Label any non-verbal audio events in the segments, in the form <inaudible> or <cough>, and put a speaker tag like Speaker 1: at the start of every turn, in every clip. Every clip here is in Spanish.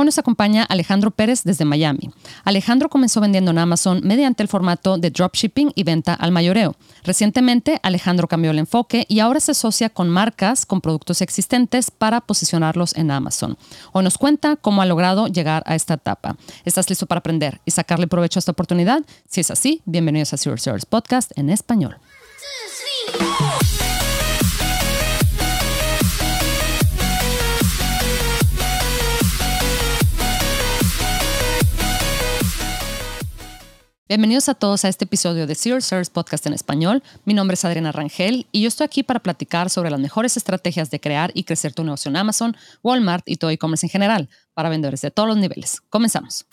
Speaker 1: Hoy nos acompaña Alejandro Pérez desde Miami. Alejandro comenzó vendiendo en Amazon mediante el formato de dropshipping y venta al mayoreo. Recientemente, Alejandro cambió el enfoque y ahora se asocia con marcas con productos existentes para posicionarlos en Amazon. Hoy nos cuenta cómo ha logrado llegar a esta etapa. ¿Estás listo para aprender y sacarle provecho a esta oportunidad? Si es así, bienvenidos a Zero Service Podcast en español. Bienvenidos a todos a este episodio de Zero Service Podcast en español. Mi nombre es Adriana Rangel y yo estoy aquí para platicar sobre las mejores estrategias de crear y crecer tu negocio en Amazon, Walmart y todo e-commerce en general para vendedores de todos los niveles. Comenzamos.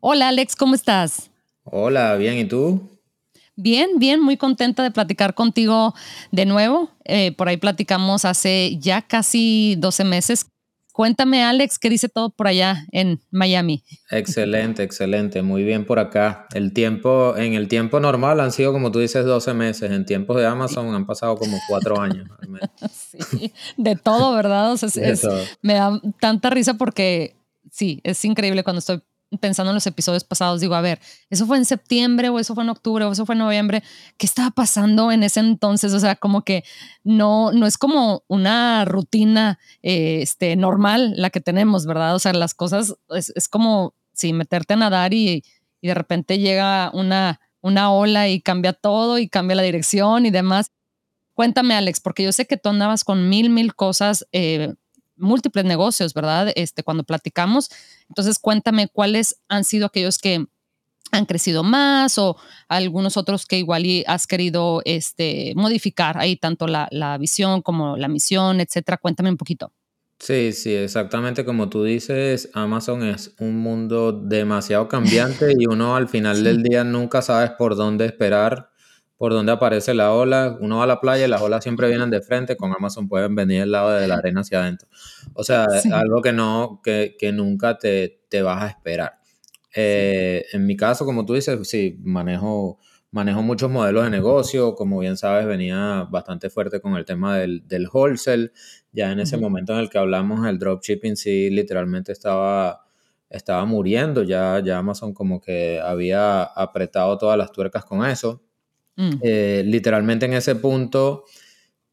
Speaker 1: Hola Alex, ¿cómo estás?
Speaker 2: Hola, bien, ¿y tú?
Speaker 1: Bien, bien, muy contenta de platicar contigo de nuevo. Eh, por ahí platicamos hace ya casi 12 meses Cuéntame, Alex, ¿qué dice todo por allá en Miami?
Speaker 2: Excelente, excelente, muy bien por acá. El tiempo, en el tiempo normal han sido, como tú dices, 12 meses. En tiempos de Amazon han pasado como cuatro años. <laughs>
Speaker 1: sí, de todo, ¿verdad? Me da tanta risa porque sí, es increíble cuando estoy pensando en los episodios pasados, digo, a ver, eso fue en septiembre o eso fue en octubre o eso fue en noviembre, ¿qué estaba pasando en ese entonces? O sea, como que no, no es como una rutina eh, este, normal la que tenemos, ¿verdad? O sea, las cosas es, como, si meterte a nadar y, de repente llega una, una ola y cambia todo y cambia la dirección y demás. Cuéntame, Alex, porque yo sé que tú andabas con mil, mil cosas eh, múltiples negocios, ¿verdad? Este, cuando platicamos. Entonces, cuéntame cuáles han sido aquellos que han crecido más o algunos otros que igual has querido este, modificar ahí tanto la, la visión como la misión, etcétera. Cuéntame un poquito.
Speaker 2: Sí, sí, exactamente como tú dices, Amazon es un mundo demasiado cambiante y uno al final del día nunca sabes por dónde esperar por donde aparece la ola. Uno va a la playa y las olas siempre vienen de frente. Con Amazon pueden venir del lado de la arena hacia adentro. O sea, algo que no, que, que nunca te, te, vas a esperar. Eh, en mi caso, como tú dices, sí, manejo, manejo muchos modelos de negocio. Como bien sabes, venía bastante fuerte con el tema del, del wholesale. Ya en ese momento en el que hablamos, el dropshipping sí literalmente estaba estaba muriendo, ya, ya Amazon como que había apretado todas las tuercas con eso. Mm. Eh, literalmente en ese punto,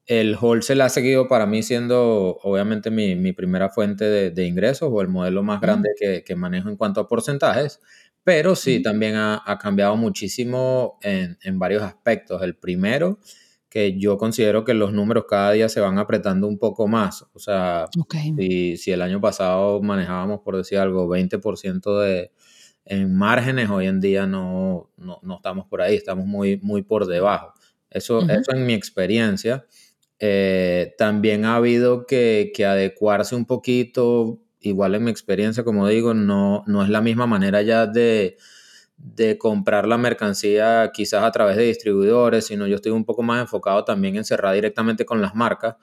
Speaker 2: el wholesale ha seguido para mí siendo obviamente mi, primera fuente de, ingresos o el modelo más grande que, manejo en cuanto a porcentajes, pero sí, también ha, cambiado muchísimo en, varios aspectos. El primero, que yo considero que los números cada día se van apretando un poco más. O sea, si, si, el año pasado manejábamos, por decir algo, 20% de, en márgenes hoy en día no, no, estamos por ahí, estamos muy, muy por debajo. Eso, eso en mi experiencia. Eh, también ha habido que, que, adecuarse un poquito, igual en mi experiencia, como digo, no, no es la misma manera ya de, de comprar la mercancía quizás a través de distribuidores, sino yo estoy un poco más enfocado también en cerrar directamente con las marcas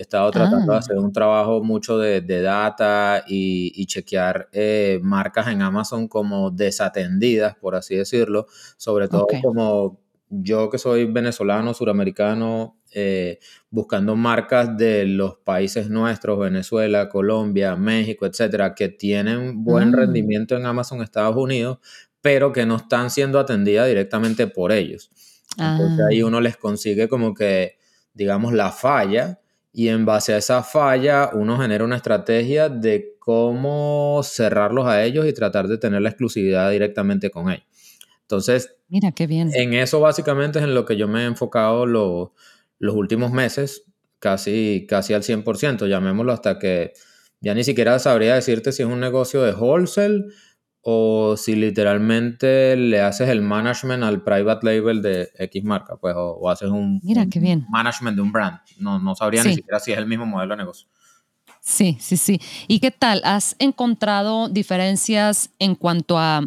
Speaker 2: He estado tratando de ah. hacer un trabajo mucho de, data y, chequear eh, marcas en Amazon como desatendidas, por así decirlo, sobre todo como yo que soy venezolano, suramericano, eh, buscando marcas de los países nuestros, Venezuela, Colombia, México, etcétera, que tienen buen mm. rendimiento en Amazon Estados Unidos, pero que no están siendo atendidas directamente por ellos. Entonces ahí ah. uno les consigue como que, digamos, la falla y en base a esa falla uno genera una estrategia de cómo cerrarlos a ellos y tratar de tener la exclusividad directamente con ellos. Entonces,
Speaker 1: mira qué bien.
Speaker 2: En eso básicamente es en lo que yo me he enfocado los últimos meses, casi, casi al 100%, llamémoslo hasta que ya ni siquiera sabría decirte si es un negocio de wholesale o si literalmente le haces el management al private label de X marca, pues, o, haces un,
Speaker 1: Mira, qué bien.
Speaker 2: management de un brand. No, no sabría ni siquiera si es el mismo modelo de negocio.
Speaker 1: Sí, sí, sí. ¿Y qué tal? ¿Has encontrado diferencias en cuanto a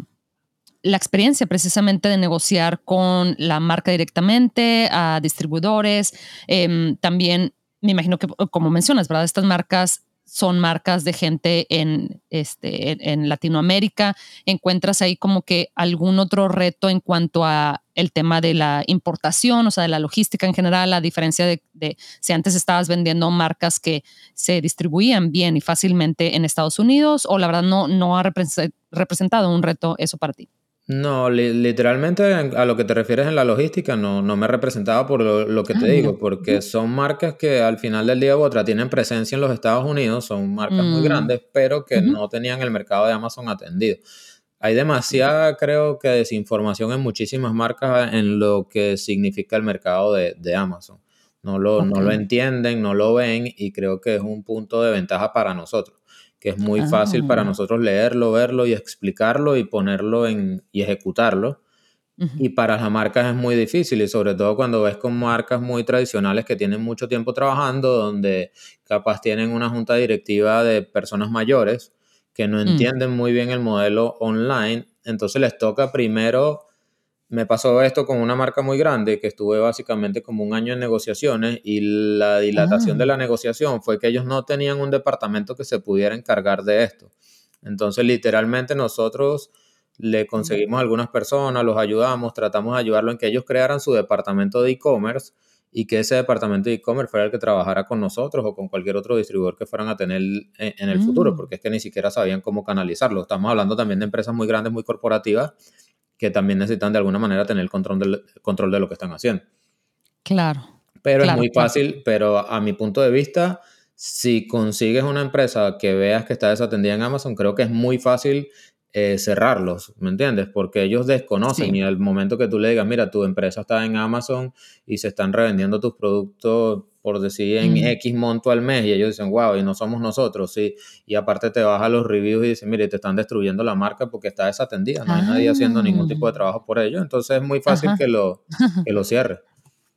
Speaker 1: la experiencia precisamente de negociar con la marca directamente, a distribuidores? Em, también me imagino que, como mencionas, ¿verdad? Estas marcas son marcas de gente en, este, en, Latinoamérica. ¿Encuentras ahí como que algún otro reto en cuanto a el tema de la importación, o sea, de la logística en general, a diferencia de, de si antes estabas vendiendo marcas que se distribuían bien y fácilmente en Estados Unidos, o la verdad no, no ha representado un reto eso para ti?
Speaker 2: No, literalmente a lo que te refieres en la logística no, no me representaba por lo, que te ah, digo, porque son marcas que al final del día u otra tienen presencia en los Estados Unidos, son marcas muy mm. grandes, pero que no tenían el mercado de Amazon atendido. Hay demasiada, creo que, desinformación en muchísimas marcas en lo que significa el mercado de, Amazon. No lo, no lo entienden, no lo ven y creo que es un punto de ventaja para nosotros que es muy fácil para ah. nosotros leerlo, verlo y explicarlo y ponerlo en, y ejecutarlo. Y para las marcas es muy difícil y sobre todo cuando ves con marcas muy tradicionales que tienen mucho tiempo trabajando, donde capaz tienen una junta directiva de personas mayores que no mm. entienden muy bien el modelo online, entonces les toca primero me pasó esto con una marca muy grande que estuve básicamente como un año en negociaciones y la dilatación de ah. la negociación fue que ellos no tenían un departamento que se pudiera encargar de esto. Entonces, literalmente nosotros le conseguimos a algunas personas, los ayudamos, tratamos de ayudarlo en que ellos crearan su departamento de e-commerce y que ese departamento de e-commerce fuera el que trabajara con nosotros o con cualquier otro distribuidor que fueran a tener en, el futuro, mm. porque es que ni siquiera sabían cómo canalizarlo. Estamos hablando también de empresas muy grandes, muy corporativas, que también necesitan de alguna manera tener control de, control de lo que están haciendo.
Speaker 1: Claro.
Speaker 2: Pero es muy fácil, pero a mi punto de vista, si consigues una empresa que veas que está desatendida en Amazon, creo que es muy fácil eh, cerrarlos, ¿me entiendes? Porque ellos desconocen y al momento que tú le digas, mira, tu empresa está en Amazon y se están revendiendo tus productos por decir en X monto al mes y ellos dicen, wow, y no somos nosotros, sí. Y aparte te vas a los reviews y dicen, mire, te están destruyendo la marca porque está desatendida, no hay nadie haciendo ningún tipo de ah. trabajo por ello. Entonces es muy fácil que lo, que lo cierre.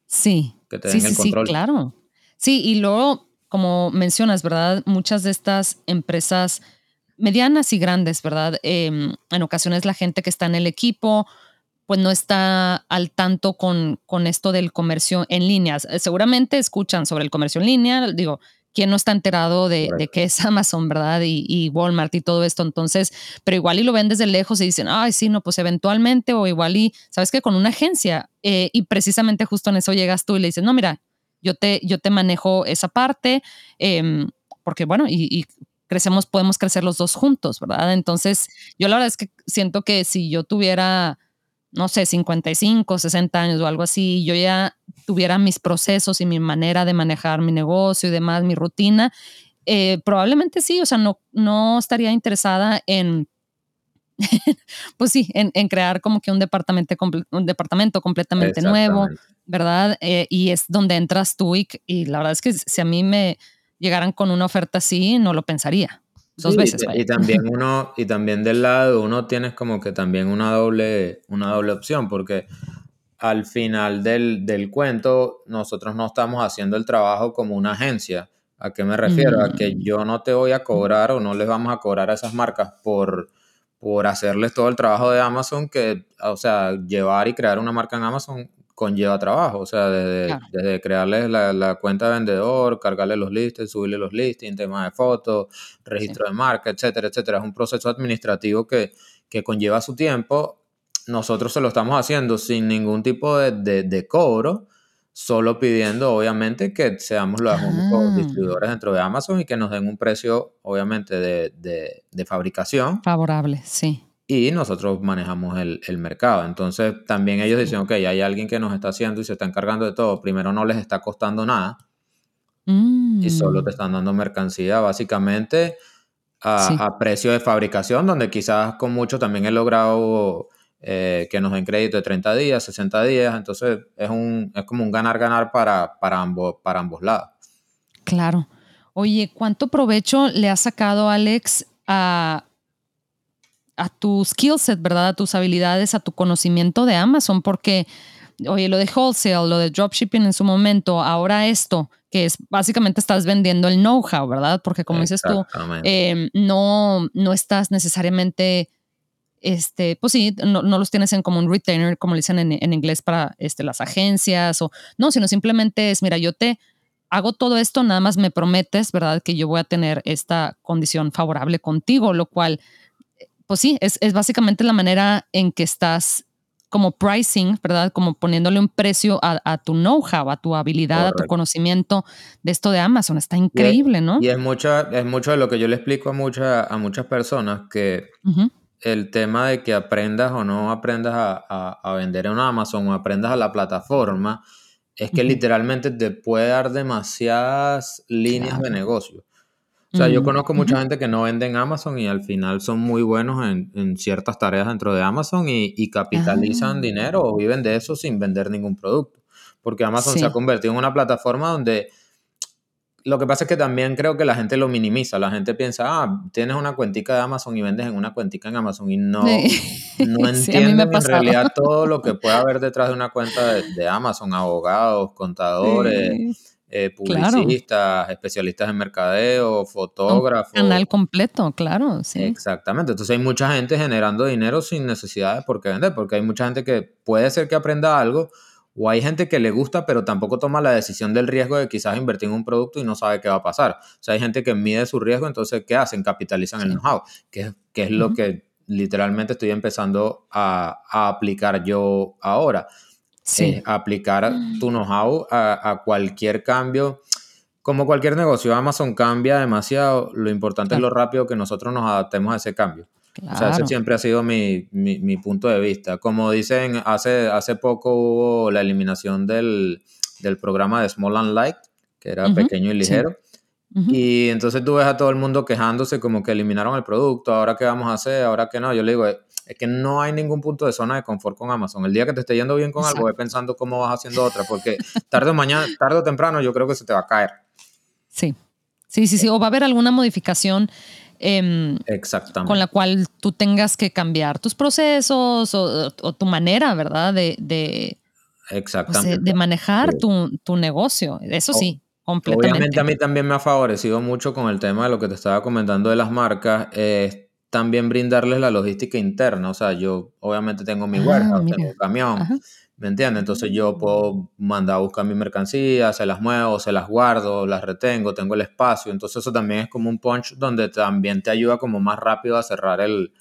Speaker 1: Sí.
Speaker 2: Que te den el control.
Speaker 1: Sí, claro. Sí, y luego, como mencionas, ¿verdad? Muchas de estas empresas medianas y grandes, ¿verdad? Em, en ocasiones la gente que está en el equipo pues no está al tanto con, con esto del comercio en línea. Eh, seguramente escuchan sobre el comercio en línea, digo, ¿quién no está enterado de, de qué es <laughs> Amazon, verdad? Y, Walmart y todo esto. Entonces, pero igual y lo ven desde lejos y dicen, ay, sí, no, pues eventualmente, o igual y, ¿sabes qué? Con una agencia. Eh, y precisamente justo en eso llegas tú y le dices, no, mira, yo te, yo te manejo esa parte, em, porque bueno, y, y crecemos, podemos crecer los dos juntos, ¿verdad? Entonces, yo la verdad es que siento que si yo tuviera no sé, 55, 60 años o algo así, yo ya tuviera mis procesos y mi manera de manejar mi negocio y demás, mi rutina, eh, probablemente sí, o sea, no, no estaría interesada en, <laughs> pues sí, en, crear como que un departamento, un departamento completamente nuevo, ¿verdad? Eh, y es donde entras tú y, y la verdad es que si a mí me llegaran con una oferta así, no lo pensaría dos veces.
Speaker 2: Y, también uno, y también del lado uno tienes como que también una doble, una doble opción, porque al final del, del, cuento nosotros no estamos haciendo el trabajo como una agencia. ¿A qué me refiero? A que mm. yo no te voy a cobrar o no les vamos a cobrar a esas marcas por, por hacerles todo el trabajo de Amazon, que, o sea, llevar y crear una marca en Amazon conlleva trabajo, o sea, desde, desde crearles la, cuenta de vendedor, cargarle los listings, subirle los listings, tema de fotos, registro de marca, etcétera, etcétera. Es un proceso administrativo que, que, conlleva su tiempo. Nosotros se lo estamos haciendo sin ningún tipo de, de, cobro, solo pidiendo, obviamente, que seamos los únicos ah. distribuidores dentro de Amazon y que nos den un precio, obviamente, de, de fabricación.
Speaker 1: Favorable, sí
Speaker 2: y nosotros manejamos el, mercado. Entonces también ellos dicen, ok, hay alguien que nos está haciendo y se está encargando de todo. Primero no les está costando nada y solo te mm. están dando mercancía básicamente a, precio de fabricación, donde quizás con mucho también he logrado eh, que nos den crédito de 30 días, 60 días. Entonces es, un, es como un ganar-ganar para, para, ambos, para ambos lados.
Speaker 1: Claro. Oye, ¿cuánto provecho le ha sacado Alex a a tu skill set, ¿verdad? A tus habilidades, a tu conocimiento de Amazon, porque, oye, lo de wholesale, lo de dropshipping en su momento, ahora esto, que es básicamente estás vendiendo el know-how, ¿verdad? Porque como dices tú, em, no, no estás necesariamente, este, pues sí, no, los tienes en como un retainer, como le dicen en, en, inglés para este, las agencias, o no, sino simplemente es, mira, yo te hago todo esto, nada más me prometes, ¿verdad? Que yo voy a tener esta condición favorable contigo, lo cual, pues sí, es, es básicamente la manera en que estás como pricing, ¿verdad? Como poniéndole un precio a, tu know-how, a tu habilidad, a tu conocimiento de esto de Amazon. Está increíble, ¿no?
Speaker 2: Y es mucho, es mucho de lo que yo le explico a, mucha, a muchas personas que el tema de que aprendas o no aprendas a, vender en Amazon o aprendas a la plataforma es que literalmente te puede dar demasiadas líneas de negocio. O sea, yo conozco mucha gente que no vende en Amazon y al final son muy buenos en, ciertas tareas dentro de Amazon y, capitalizan ah. dinero o viven de eso sin vender ningún producto. Porque Amazon se ha convertido en una plataforma donde lo que pasa es que también creo que la gente lo minimiza. La gente piensa, ah, tienes una cuentica de Amazon y vendes en una cuentica en Amazon y no, no <laughs> entienden en realidad todo lo que puede haber <laughs> detrás de una cuenta de, Amazon, abogados, contadores. Eh, publicistas, especialistas en mercadeo, fotógrafos.
Speaker 1: Un canal completo, claro, sí.
Speaker 2: Exactamente. Entonces hay mucha gente generando dinero sin necesidad de por qué vender, porque hay mucha gente que puede ser que aprenda algo, o hay gente que le gusta, pero tampoco toma la decisión del riesgo de quizás invertir en un producto y no sabe qué va a pasar. O sea, hay gente que mide su riesgo, entonces, ¿qué hacen? Capitalizan el know-how, que, que, es lo que literalmente estoy empezando a, a aplicar yo ahora sí. aplicar mm. tu know-how a, cualquier cambio. Como cualquier negocio, Amazon cambia demasiado. Lo importante es lo rápido que nosotros nos adaptemos a ese cambio. O sea, ese siempre ha sido mi, mi, punto de vista. Como dicen, hace, hace poco hubo la eliminación del, del programa de Small and Light, que era pequeño y ligero. Y entonces tú ves a todo el mundo quejándose como que eliminaron el producto, ahora qué vamos a hacer, ahora qué no. Yo le digo, es que no hay ningún punto de zona de confort con Amazon. El día que te esté yendo bien con algo, ve pensando cómo vas haciendo otra, porque tarde o mañana, tarde o temprano, yo creo que se te va a caer.
Speaker 1: Sí, sí, sí, sí. O va a haber alguna modificación. Em, con la cual tú tengas que cambiar tus procesos o, tu manera, ¿verdad? De, de,
Speaker 2: Exactamente.
Speaker 1: de manejar tu, negocio. Eso sí, completamente.
Speaker 2: Obviamente a mí también me ha favorecido mucho con el tema de lo que te estaba comentando de las marcas. Eh, también brindarles la logística interna. O sea, yo obviamente tengo mi ah, warehouse, tengo un camión, ¿me entiendes? Entonces yo puedo mandar a buscar mi mercancía, se las muevo, se las guardo, las retengo, tengo el espacio. Entonces eso también es como un punch donde también te ayuda como más rápido a cerrar el,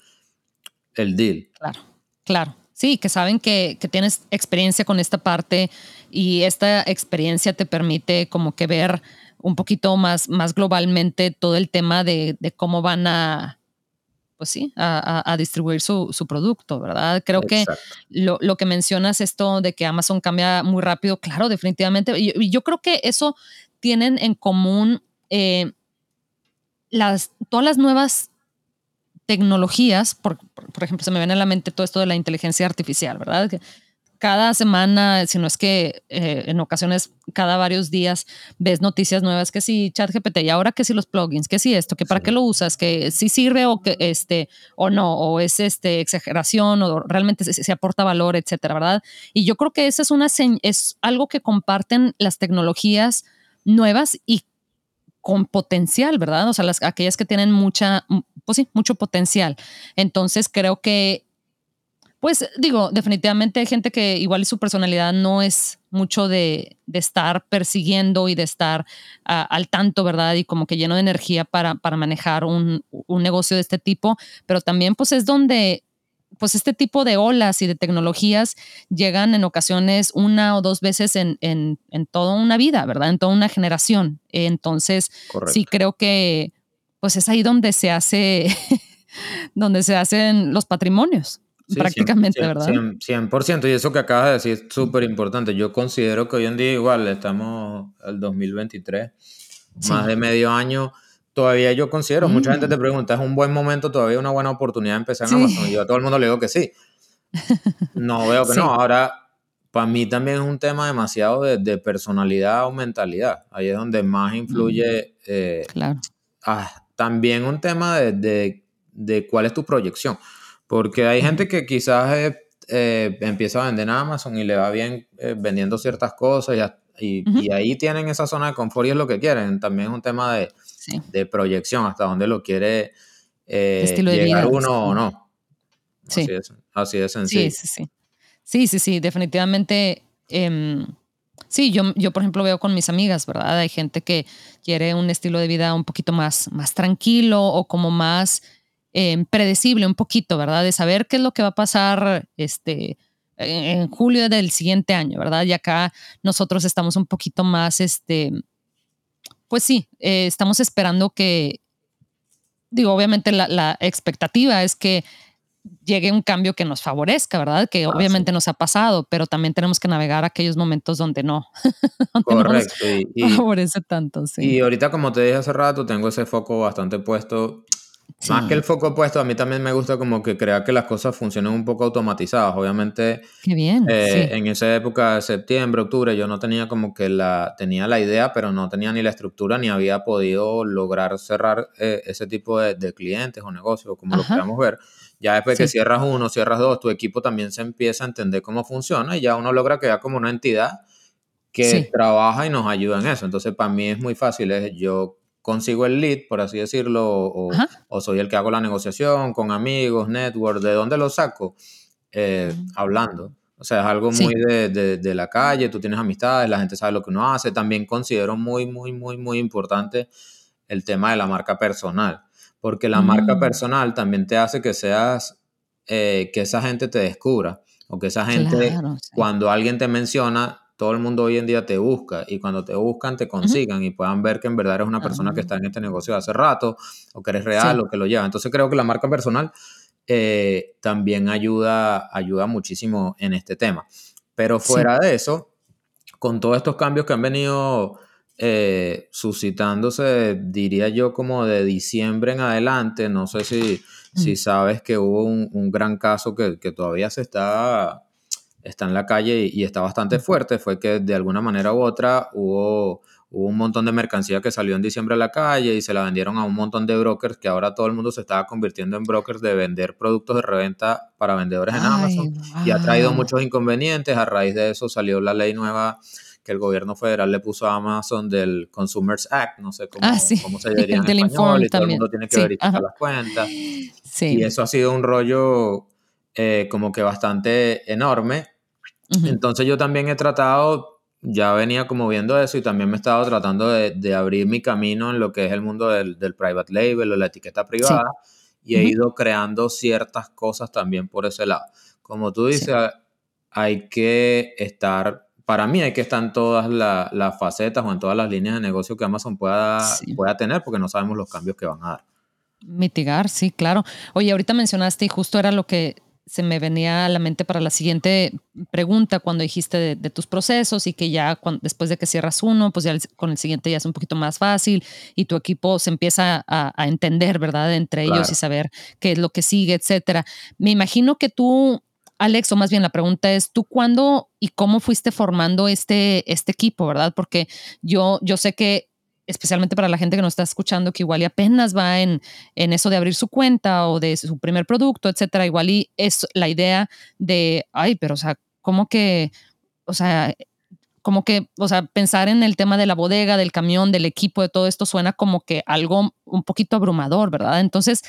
Speaker 2: el deal.
Speaker 1: Claro, claro. Sí, que saben que, que, tienes experiencia con esta parte y esta experiencia te permite como que ver un poquito más, más globalmente todo el tema de, de cómo van a, pues sí, a, distribuir su, producto, ¿verdad? Creo que lo, que mencionas, esto de que Amazon cambia muy rápido, claro, definitivamente. Y yo, creo que eso tienen en común eh, las, todas las nuevas tecnologías, por, por, ejemplo, se me viene a la mente todo esto de la inteligencia artificial, ¿verdad? Cada semana, si no es que eh, en ocasiones cada varios días ves noticias nuevas que si ChatGPT y ahora que si los plugins, que si esto, que para qué lo usas, que si sirve o que este o no, o es este exageración o realmente se, aporta valor, etcétera, ¿verdad? Y yo creo que esa es una es algo que comparten las tecnologías nuevas y con potencial, ¿verdad? O sea, las, aquellas que tienen mucha, pues sí, mucho potencial. Entonces creo que pues digo, definitivamente hay gente que igual su personalidad no es mucho de, estar persiguiendo y de estar al tanto, ¿verdad? Y como que lleno de energía para, para manejar un, negocio de este tipo, pero también pues es donde pues este tipo de olas y de tecnologías llegan en ocasiones una o dos veces en, en, toda una vida, ¿verdad? En toda una generación. Entonces, sí creo que pues es ahí donde se hace, <laughs> donde se hacen los patrimonios prácticamente, ¿verdad?
Speaker 2: 100%, y eso que acabas de decir es súper importante. Yo considero que hoy en día igual estamos el 2023, más de medio año. Todavía yo considero, mucha gente te mm. pregunta, ¿es un buen momento, todavía una buena oportunidad de empezar en Amazon? Y yo a todo el mundo le digo que sí. <laughs> No veo que no. Ahora, para mí también es un tema demasiado de, personalidad o mentalidad. Ahí es donde más influye. Mm. Eh, claro. Ah, también un tema de, de, cuál es tu proyección. Porque hay gente que quizás eh, eh, empieza a vender en Amazon y le va bien eh, vendiendo ciertas cosas y, y, ahí tienen esa zona de confort y es lo que quieren. También es un tema de, de proyección, hasta dónde lo quiere llegar uno o no. Sí. Así es, así sencillo.
Speaker 1: Sí, sí, sí. Sí, sí, sí, definitivamente. Em, Sí, yo, yo por ejemplo veo con mis amigas, ¿verdad? Hay gente que quiere un estilo de vida un poquito más, más tranquilo o como más eh, predecible, un poquito, ¿verdad? De saber qué es lo que va a pasar este, en julio del siguiente año, ¿verdad? Y acá nosotros estamos un poquito más, este, pues sí, eh, estamos esperando que, digo, obviamente la, la expectativa es que llegue un cambio que nos favorezca, ¿verdad? Que obviamente nos ha pasado, pero también tenemos que navegar aquellos momentos donde no. <laughs>
Speaker 2: Correcto.
Speaker 1: y, favorece tanto, sí.
Speaker 2: Y ahorita, como te dije hace rato, tengo ese foco bastante puesto. Más que el foco puesto, a mí también me gusta como que crear que las cosas funcionen un poco automatizadas. Obviamente,
Speaker 1: Qué bien,
Speaker 2: eh, en esa época de septiembre, octubre, yo no tenía como que la, tenía la idea, pero no tenía ni la estructura, ni había podido lograr cerrar eh, ese tipo de, de, clientes o negocios, como lo queramos ver. Ya después que cierras uno, cierras dos, tu equipo también se empieza a entender cómo funciona y ya uno logra quedar como una entidad que trabaja y nos ayuda en eso. Entonces, para mí es muy fácil, es yo consigo el lead, por así decirlo, o, soy el que hago la negociación con amigos, network, ¿de dónde lo saco? Eh, hablando. O sea, es algo muy de, de, de, la calle, tú tienes amistades, la gente sabe lo que uno hace. También considero muy, muy, muy, muy importante el tema de la marca personal porque la marca mm. personal también te hace que seas, eh, que esa gente te descubra, o que esa gente, cuando alguien te menciona, todo el mundo hoy en día te busca y cuando te buscan te consigan y puedan ver que en verdad eres una persona que ah. está en este negocio hace rato o que eres real o que lo lleva. Entonces creo que la marca personal eh, también ayuda, ayuda muchísimo en este tema. Pero fuera de eso, con todos estos cambios que han venido eh, suscitándose, diría yo, como de diciembre en adelante. No sé si, si sabes que hubo un, gran caso que, que, todavía se está, está en la calle y, está bastante fuerte. Fue que de alguna manera u otra hubo, hubo un montón de mercancía que salió en diciembre a la calle y se la vendieron a un montón de brokers que ahora todo el mundo se estaba convirtiendo en brokers de vender productos de reventa para vendedores en Amazon y ha traído muchos inconvenientes. A raíz de eso salió la ley nueva que el gobierno federal le puso a Amazon del Consumers Act, no sé cómo, ah, cómo se diría en <laughs> español, y todo el mundo tiene que verificar las cuentas. Y eso ha sido un rollo eh, como que bastante enorme. Entonces yo también he tratado, ya venía como viendo eso y también me he estado tratando de, de abrir mi camino en lo que es el mundo del, del private label o la etiqueta privada y he ido creando ciertas cosas también por ese lado. Como tú dices, hay que estar para mí hay que estar en todas las facetas o en todas las líneas de negocio que Amazon pueda, pueda tener porque no sabemos los cambios que van a dar.
Speaker 1: Mitigar, sí, claro. Oye, ahorita mencionaste y justo era lo que se me venía a la mente para la siguiente pregunta cuando dijiste de, tus procesos y que ya después de que cierras uno, pues ya con el siguiente ya es un poquito más fácil y tu equipo se empieza a, entender, ¿verdad? Entre ellos y saber qué es lo que sigue, etcétera. Me imagino que tú Alex, o más bien la pregunta es, ¿tú cuándo y cómo fuiste formando este, este equipo, verdad? Porque yo, yo sé que especialmente para la gente que nos está escuchando, que igual y apenas va en, en eso de abrir su cuenta o de su primer producto, etcétera, igual y es la idea de, ay, pero o sea, ¿cómo que, o sea, como que, o sea, pensar en el tema de la bodega, del camión, del equipo, de todo esto suena como que algo un poquito abrumador, ¿verdad? Entonces,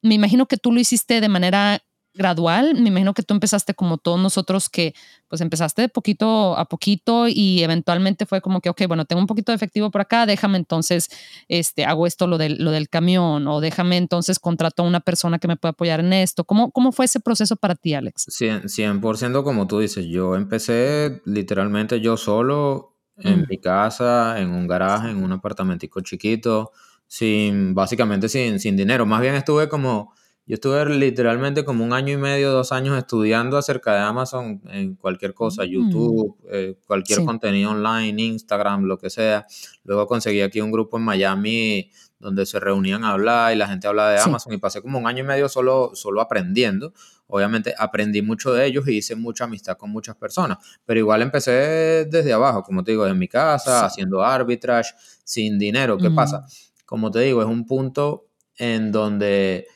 Speaker 1: me imagino que tú lo hiciste de manera gradual. Me imagino que tú empezaste como todos nosotros que pues empezaste de poquito a poquito y eventualmente fue como que, ok, bueno, tengo un poquito de efectivo por acá, déjame entonces, este, hago esto, lo del, lo del camión o déjame entonces contrato a una persona que me pueda apoyar en esto. ¿Cómo, cómo fue ese proceso para ti, Alex?
Speaker 2: 100%, 100% como tú dices, yo empecé literalmente yo solo en mm. mi casa, en un garaje, en un apartamentico chiquito, sin, básicamente sin, sin dinero. Más bien estuve como yo estuve literalmente como un año y medio, dos años estudiando acerca de Amazon en cualquier cosa, mm. YouTube, eh, cualquier contenido online, Instagram, lo que sea. Luego conseguí aquí un grupo en Miami donde se reunían a hablar y la gente hablaba de Amazon y pasé como un año y medio solo, solo aprendiendo. Obviamente aprendí mucho de ellos y hice mucha amistad con muchas personas, pero igual empecé desde abajo, como te digo, en mi casa, haciendo arbitrage, sin dinero. ¿Qué pasa? Como te digo, es un punto en donde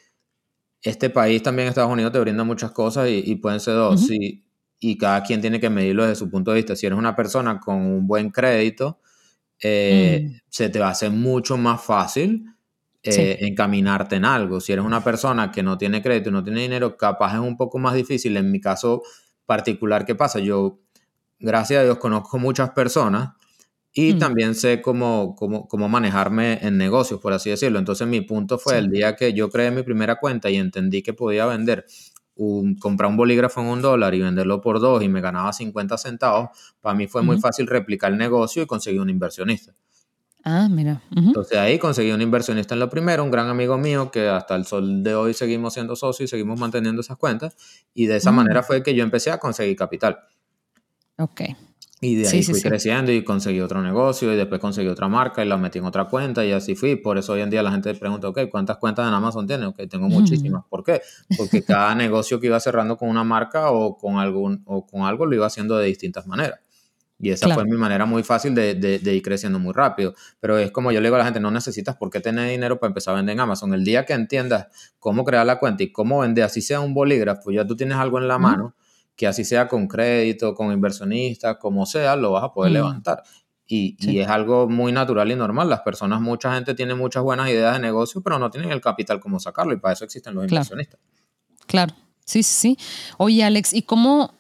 Speaker 2: este país también, Estados Unidos, te brinda muchas cosas y, pueden ser dos. y, cada quien tiene que medirlo desde su punto de vista. Si eres una persona con un buen crédito, eh, mm. se te va a hacer mucho más fácil eh, encaminarte en algo. Si eres una persona que no tiene crédito y no tiene dinero, capaz es un poco más difícil. En mi caso particular, ¿qué pasa? Yo gracias a Dios conozco muchas personas y mm. también sé cómo, cómo, cómo, manejarme en negocios, por así decirlo. Entonces mi punto fue el día que yo creé mi primera cuenta y entendí que podía vender, un, comprar un bolígrafo en un dólar y venderlo por dos y me ganaba 50 centavos, para mí fue muy fácil replicar el negocio y conseguir un inversionista.
Speaker 1: Ah, mira.
Speaker 2: Entonces ahí conseguí un inversionista en lo primero, un gran amigo mío que hasta el sol de hoy seguimos siendo socios y seguimos manteniendo esas cuentas. Y de esa mm. manera fue que yo empecé a conseguir capital.
Speaker 1: Ok.
Speaker 2: Y de ahí fui creciendo y conseguí otro negocio y después conseguí otra marca y la metí en otra cuenta y así fui. Por eso hoy en día la gente pregunta, ok, ¿cuántas cuentas en Amazon tienes? Ok, tengo muchísimas. ¿Por qué? Porque cada <laughs> negocio que iba cerrando con una marca o con, algún, o con algo lo iba haciendo de distintas maneras. Y esa fue mi manera muy fácil de, de, ir creciendo muy rápido. Pero es como yo le digo a la gente, no necesitas por qué tener dinero para empezar a vender en Amazon. El día que entiendas cómo crear la cuenta y cómo vender, así sea un bolígrafo, ya tú tienes algo en la mano que así sea con crédito, con inversionistas, como sea, lo vas a poder mm. levantar. Y, y, es algo muy natural y normal. Las personas, mucha gente tiene muchas buenas ideas de negocio, pero no tienen el capital como sacarlo y para eso existen los inversionistas.
Speaker 1: Claro, sí, sí. Oye, Alex, ¿y cómo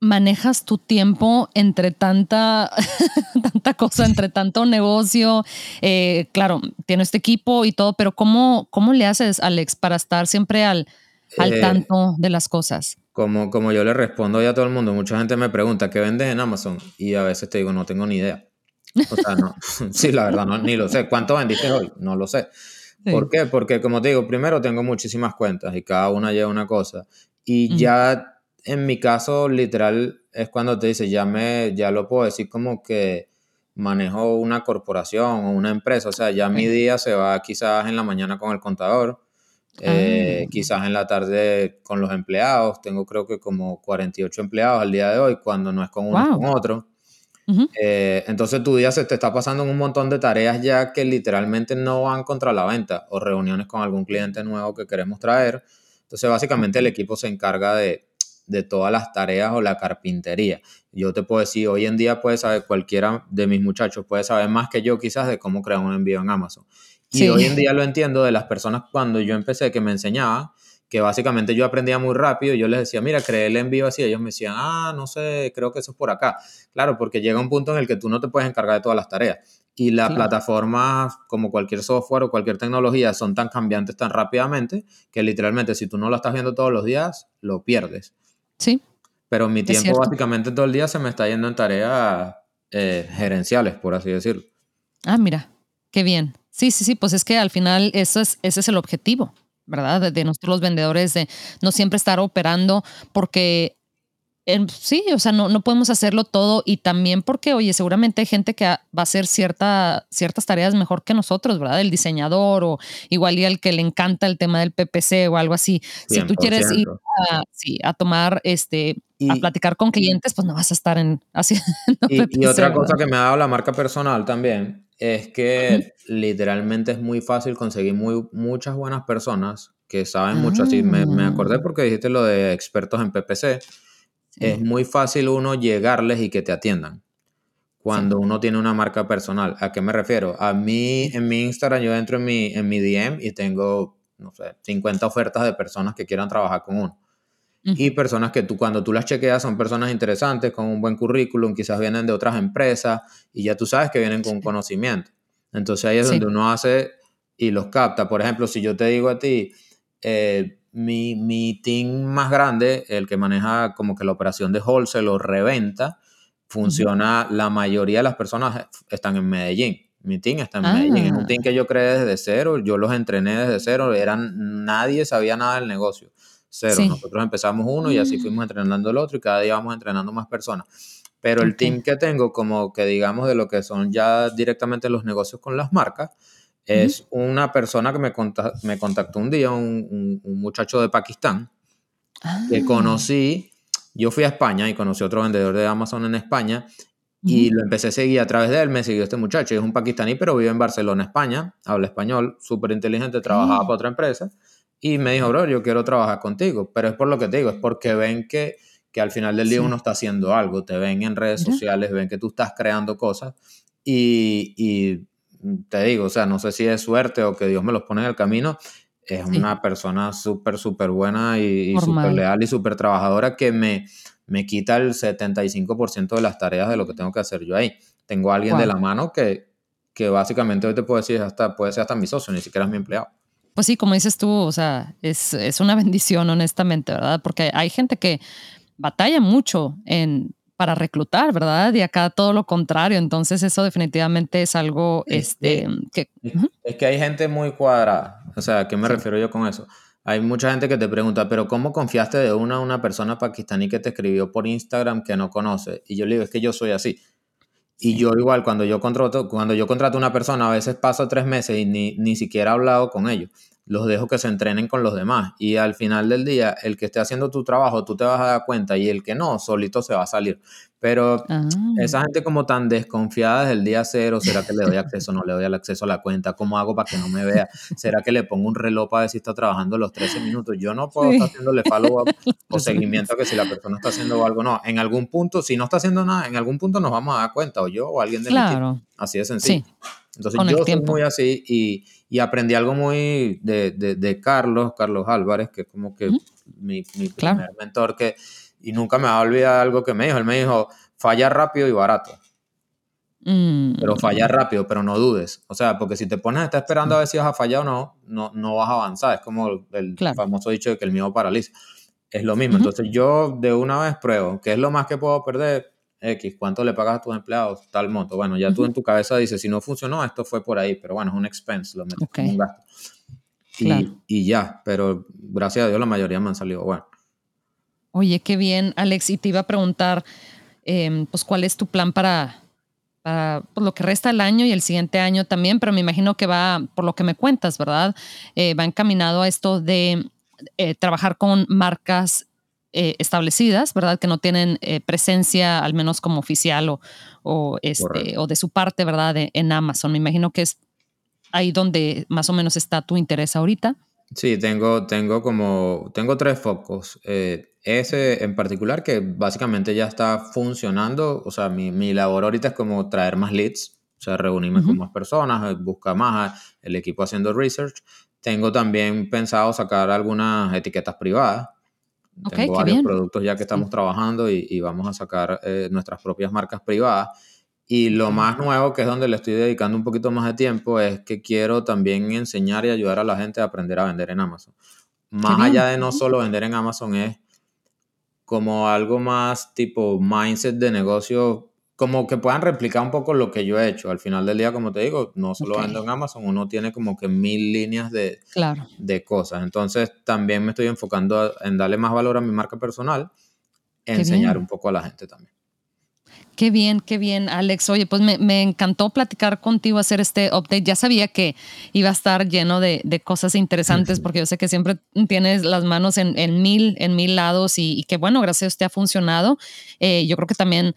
Speaker 1: manejas tu tiempo entre tanta, <laughs> tanta cosa, entre tanto negocio? Eh, claro, tienes este equipo y todo, pero ¿cómo, cómo le haces, Alex, para estar siempre al, al eh, tanto de las cosas?
Speaker 2: Como, como yo le respondo ya a todo el mundo, mucha gente me pregunta, ¿qué vendes en Amazon? Y a veces te digo, no tengo ni idea. O sea, no, <laughs> <laughs> sí, la verdad, no, ni lo sé. ¿Cuánto vendiste hoy? No lo sé. ¿Por qué? Porque como te digo, primero tengo muchísimas cuentas y cada una lleva una cosa. Y ya en mi caso, literal, es cuando te dice, ya, me, ya lo puedo decir como que manejo una corporación o una empresa. O sea, ya mi día se va quizás en la mañana con el contador eh, ah. Quizás en la tarde con los empleados, tengo creo que como 48 empleados al día de hoy, cuando no es con uno con otro. Eh, entonces tu día se te está pasando en un montón de tareas ya que literalmente no van contra la venta o reuniones con algún cliente nuevo que queremos traer. Entonces básicamente el equipo se encarga de, de todas las tareas o la carpintería. Yo te puedo decir, hoy en día puede saber, cualquiera de mis muchachos puede saber más que yo quizás de cómo crear un envío en Amazon. Y hoy en día lo entiendo de las personas cuando yo empecé que me enseñaba, que básicamente yo aprendía muy rápido, yo les decía, mira, creé el envío así, ellos me decían, ah, no sé, creo que eso es por acá. Claro, porque llega un punto en el que tú no te puedes encargar de todas las tareas. Y las plataformas, como cualquier software o cualquier tecnología, son tan cambiantes tan rápidamente que literalmente si tú no lo estás viendo todos los días, lo pierdes.
Speaker 1: Sí.
Speaker 2: Pero mi tiempo básicamente todo el día se me está yendo en tareas eh, gerenciales, por así decirlo.
Speaker 1: Ah, mira, qué bien. Sí, sí, sí, pues es que al final eso es, ese es el objetivo, ¿verdad? De, nosotros los vendedores, de no siempre estar operando porque sí, o sea, no, no podemos hacerlo todo y también porque, oye, seguramente hay gente que va a hacer cierta, ciertas tareas mejor que nosotros, ¿verdad? El diseñador o igual y al que le encanta el tema del PPC o algo así. Si tú quieres ir a, sí, a tomar, este, a platicar con clientes, pues no vas a estar en haciendo <laughs>
Speaker 2: y, y otra cosa que me ha dado la marca personal también es que literalmente es muy fácil conseguir muy, muchas buenas personas que saben mucho. Así me, me, acordé ah. porque dijiste lo de expertos en PPC. Es muy fácil uno llegarles y que te atiendan cuando uno tiene una marca personal. ¿A qué me refiero? A mí, en mi Instagram, yo entro en mi, en mi DM y tengo, no sé, 50 ofertas de personas que quieran trabajar con uno y personas que tú cuando tú las chequeas son personas interesantes con un buen currículum, quizás vienen de otras empresas y ya tú sabes que vienen con conocimiento. Entonces ahí es donde uno hace y los capta. Por ejemplo, si yo te digo a ti, eh, mi, mi, team más grande, el que maneja como que la operación de wholesale o reventa, funciona, la mayoría de las personas están en Medellín. Mi team está en Medellín. Es un ah. team que yo creé desde cero, yo los entrené desde cero, eran, nadie sabía nada del negocio cero. Nosotros empezamos uno y así mm. fuimos entrenando el otro y cada día vamos entrenando más personas. Pero el team que tengo, como que digamos de lo que son ya directamente los negocios con las marcas, es una persona que me, me contactó un día, un, muchacho de Pakistán, que ah. conocí. Yo fui a España y conocí a otro vendedor de Amazon en España y lo empecé a seguir a través de él. Me siguió este muchacho, es un pakistaní, pero vive en Barcelona, España, habla español, súper inteligente, trabajaba ah. para otra empresa. Y me dijo, bro, yo quiero trabajar contigo. Pero es por lo que te digo, es porque ven que, que al final del día uno está haciendo algo. Te ven en redes sociales, ven que tú estás creando cosas. Y, y, te digo, o sea, no sé si es suerte o que Dios me los pone en el camino. Es una persona súper, súper buena y, súper leal y súper trabajadora que me, me quita el 75% de las tareas de lo que tengo que hacer yo ahí. Tengo a alguien de la mano que, que básicamente hoy te puedo decir, hasta, puede ser hasta mi socio, ni siquiera es mi empleado.
Speaker 1: Pues sí, como dices tú, o sea, es, es una <laughs> bendición, honestamente, ¿verdad? Porque hay gente que batalla mucho en para reclutar, ¿verdad? Y acá todo lo contrario. Entonces eso definitivamente es algo este, que...
Speaker 2: Es que hay gente muy cuadrada. O sea, ¿a qué me refiero yo con eso? Hay mucha gente que te pregunta, pero ¿cómo confiaste de una a una persona pakistaní que te escribió por Instagram que no conoce? Y yo le digo, es que yo soy así. Y yo igual, cuando yo contrato, cuando yo contrato a una persona, a veces paso tres meses y ni, ni siquiera he hablado con ellos los dejo que se entrenen con los demás. Y al final del día, el que esté haciendo tu trabajo, tú te vas a dar cuenta y el que no, solito se va a salir. Pero ah. esa gente como tan desconfiada desde el día cero, ¿será que le doy acceso o no le doy el acceso a la cuenta? ¿Cómo hago para que no me vea? ¿Será que le pongo un reloj para ver si está trabajando los 13 minutos? Yo no puedo estar haciéndole follow-up o seguimiento a que si la persona está haciendo algo no. En algún punto, si no está haciendo nada, en algún punto nos vamos a dar cuenta, o yo o alguien de claro. equipo. Así de sencillo. Entonces yo soy muy así y, y, aprendí algo muy de, de, de, Carlos, Carlos Álvarez, que es como que mi, mi primer mentor, que, y nunca me va a olvidar algo que me dijo. Él me dijo, falla rápido y barato. Mm. Pero falla rápido, pero no dudes. O sea, porque si te pones a estar esperando a ver si vas a fallar o no, no, no vas a avanzar. Es como el famoso dicho de que el miedo paraliza. Es lo mismo. Entonces yo de una vez pruebo, ¿qué es lo más que puedo perder? X, ¿cuánto le pagas a tus empleados? Tal monto. Bueno, ya tú en tu cabeza dices, si no funcionó, esto fue por ahí, pero bueno, es un expense, lo metes como un gasto. Y, ya, pero gracias a Dios la mayoría me han salido bueno.
Speaker 1: Oye, qué bien, Alex, y te iba a preguntar, em, pues, ¿cuál es tu plan para, para pues, lo que resta el año y el siguiente año también? Pero me imagino que va, por lo que me cuentas, ¿verdad? Eh, va encaminado a esto de eh, trabajar con marcas eh, establecidas, ¿verdad? Que no tienen eh, presencia, al menos como oficial o, o, este, o de su parte, ¿verdad? en Amazon. Me imagino que es ahí donde más o menos está tu interés ahorita.
Speaker 2: Sí, tengo, tengo como, tengo tres focos. Eh, ese en particular que básicamente ya está funcionando, o sea, mi, mi, labor ahorita es como traer más leads, o sea, reunirme con más personas, buscar más, el equipo haciendo research. Tengo también pensado sacar algunas etiquetas privadas, tengo varios productos ya que estamos trabajando y, vamos a sacar eh, nuestras propias marcas privadas. Y lo más nuevo, que es donde le estoy dedicando un poquito más de tiempo, es que quiero también enseñar y ayudar a la gente a aprender a vender en Amazon. Más allá de no solo vender en Amazon, es como algo más tipo mindset de negocio como que puedan replicar un poco lo que yo he hecho. Al final del día, como te digo, no solo vendo en Amazon, uno tiene como que mil líneas de, de cosas. Entonces, también me estoy enfocando en darle más valor a mi marca personal, enseñar un poco a la gente también.
Speaker 1: Qué bien, qué bien, Alex. Oye, pues me, encantó platicar contigo, hacer este update. Ya sabía que iba a estar lleno de, cosas interesantes, porque yo sé que siempre tienes las manos en, mil, en mil lados y, que bueno, gracias a usted ha funcionado. Eh, yo creo que también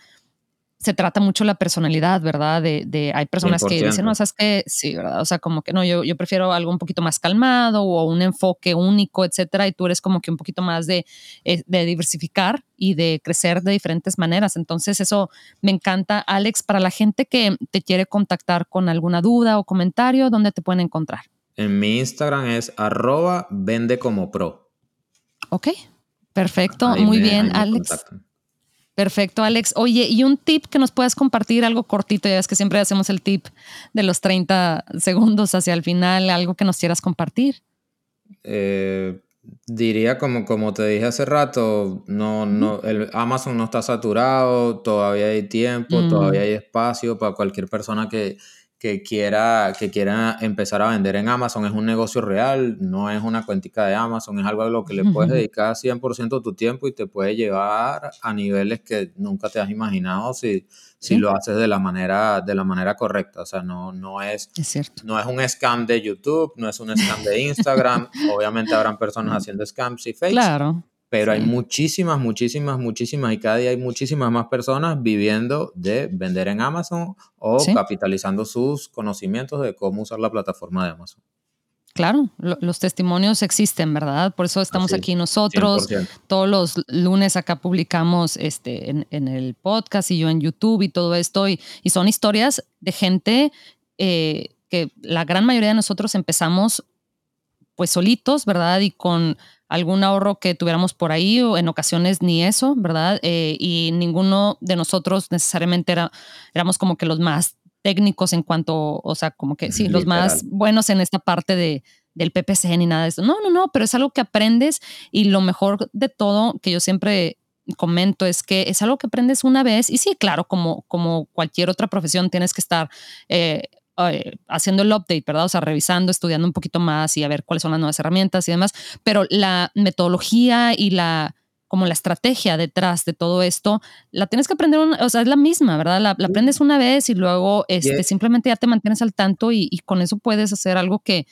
Speaker 1: se trata mucho la personalidad, ¿verdad? De, de hay personas que dicen, no, sabes que sí, ¿verdad? O sea, como que no, yo, yo prefiero algo un poquito más calmado o un enfoque único, etcétera, y tú eres como que un poquito más de, eh, de diversificar y de crecer de diferentes maneras. Entonces, eso me encanta. Alex, para la gente que te quiere contactar con alguna duda o comentario, ¿dónde te pueden encontrar?
Speaker 2: En mi Instagram es arroba vende como pro.
Speaker 1: Ok, perfecto, muy bien, Alex. Perfecto, Alex. Oye, y un tip que nos puedas compartir, algo cortito, ya es que siempre hacemos el tip de los 30 segundos hacia el final, algo que nos quieras compartir.
Speaker 2: Eh, diría como, como te dije hace rato, no, no, el Amazon no está saturado, todavía hay tiempo, mm. todavía hay espacio para cualquier persona que, que quiera, que quiera empezar a vender en Amazon es un negocio real, no es una cuentica de Amazon, es algo a lo que le puedes dedicar 100% de tu tiempo y te puede llevar a niveles que nunca te has imaginado si, si lo haces de la manera, de la manera correcta. O sea, no, no, es, no es un scam de YouTube, no es un scam de Instagram. <laughs> Obviamente habrán personas haciendo scams y fakes. Claro pero hay muchísimas, muchísimas, muchísimas y cada día hay muchísimas más personas viviendo de vender en Amazon o capitalizando sus conocimientos de cómo usar la plataforma de Amazon.
Speaker 1: Claro, los testimonios existen, ¿verdad? Por eso estamos aquí nosotros. Todos los lunes acá publicamos este, en, el podcast y yo en YouTube y todo esto. Y, son historias de gente eh, que la gran mayoría de nosotros empezamos pues solitos, ¿verdad? Y con algún ahorro que tuviéramos por ahí o en ocasiones ni eso, ¿verdad? Eh, y ninguno de nosotros necesariamente era, éramos como que los más técnicos en cuanto, o sea, como que sí, los más buenos en esta parte de, del PPC ni nada de eso. No, no, no, pero es algo que aprendes y lo mejor de todo que yo siempre comento es que es algo que aprendes una vez y sí, claro, como, como cualquier otra profesión tienes que estar eh, eh, haciendo el update, ¿verdad? O sea, revisando, estudiando un poquito más y a ver cuáles son las nuevas herramientas y demás, pero la metodología y la como la estrategia detrás de todo esto, la tienes que aprender, o sea, es la misma, ¿verdad? La, aprendes una vez y luego este, simplemente ya te mantienes al tanto y, con eso puedes hacer algo que,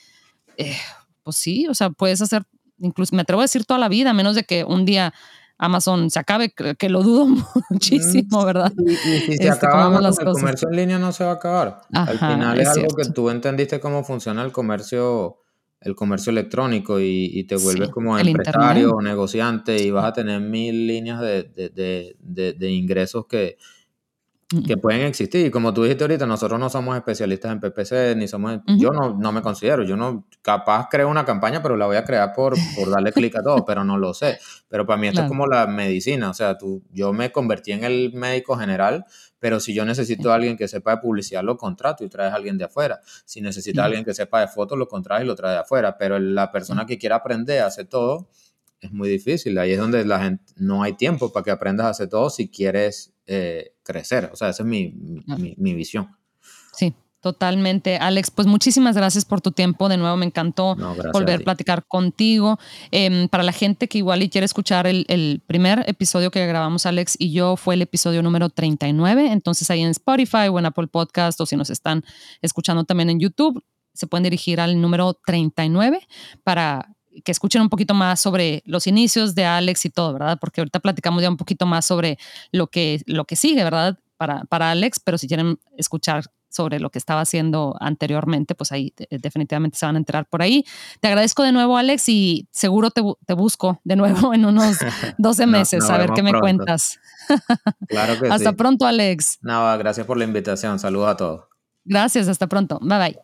Speaker 1: eh, pues sí, o sea, puedes hacer, incluso me atrevo a decir toda la vida, a menos de que un día Amazon se acabe, que lo dudo <laughs> muchísimo, ¿verdad?
Speaker 2: Y, si se este, acaba el comercio en línea no se va a acabar. Al final es, algo que tú entendiste cómo funciona el comercio, el comercio electrónico y, te vuelves como empresario o negociante y vas a tener mil líneas de ingresos que, que pueden existir. Y como tú dijiste ahorita, nosotros no somos especialistas en PPC, ni somos... Yo no, no, me considero, yo no... Capaz creo una campaña, pero la voy a crear por, por darle clic a todo, <laughs> pero no lo sé. Pero para mí esto es como la medicina, o sea, tú, yo me convertí en el médico general, pero si yo necesito a alguien que sepa de publicidad, lo contrato y traes a alguien de afuera. Si necesitas a alguien que sepa de fotos, lo contratas y lo traes de afuera. Pero la persona que quiera aprender hace todo, es muy difícil. Ahí es donde la gente no hay tiempo para que aprendas a hacer todo si quieres eh, crecer. O sea, esa es mi, mi, visión.
Speaker 1: Sí, Totalmente, Alex. Pues muchísimas gracias por tu tiempo. De nuevo, me encantó volver a, platicar contigo. Em, para la gente que igual y quiere escuchar el, el, primer episodio que grabamos, Alex y yo, fue el episodio número 39. Entonces, ahí en Spotify o en Apple Podcast, o si nos están escuchando también en YouTube, se pueden dirigir al número 39 para que escuchen un poquito más sobre los inicios de Alex y todo, ¿verdad? Porque ahorita platicamos ya un poquito más sobre lo que, lo que sigue, ¿verdad? Para, para Alex, pero si quieren escuchar sobre lo que estaba haciendo anteriormente, pues ahí definitivamente se van a enterar por ahí. Te agradezco de nuevo, Alex, y seguro te, te busco de nuevo en unos <laughs> 12 meses a ver qué me cuentas.
Speaker 2: claro que <laughs>
Speaker 1: Hasta pronto, Alex.
Speaker 2: No, gracias por la invitación. Saludos a todos.
Speaker 1: Gracias, hasta pronto. Bye bye.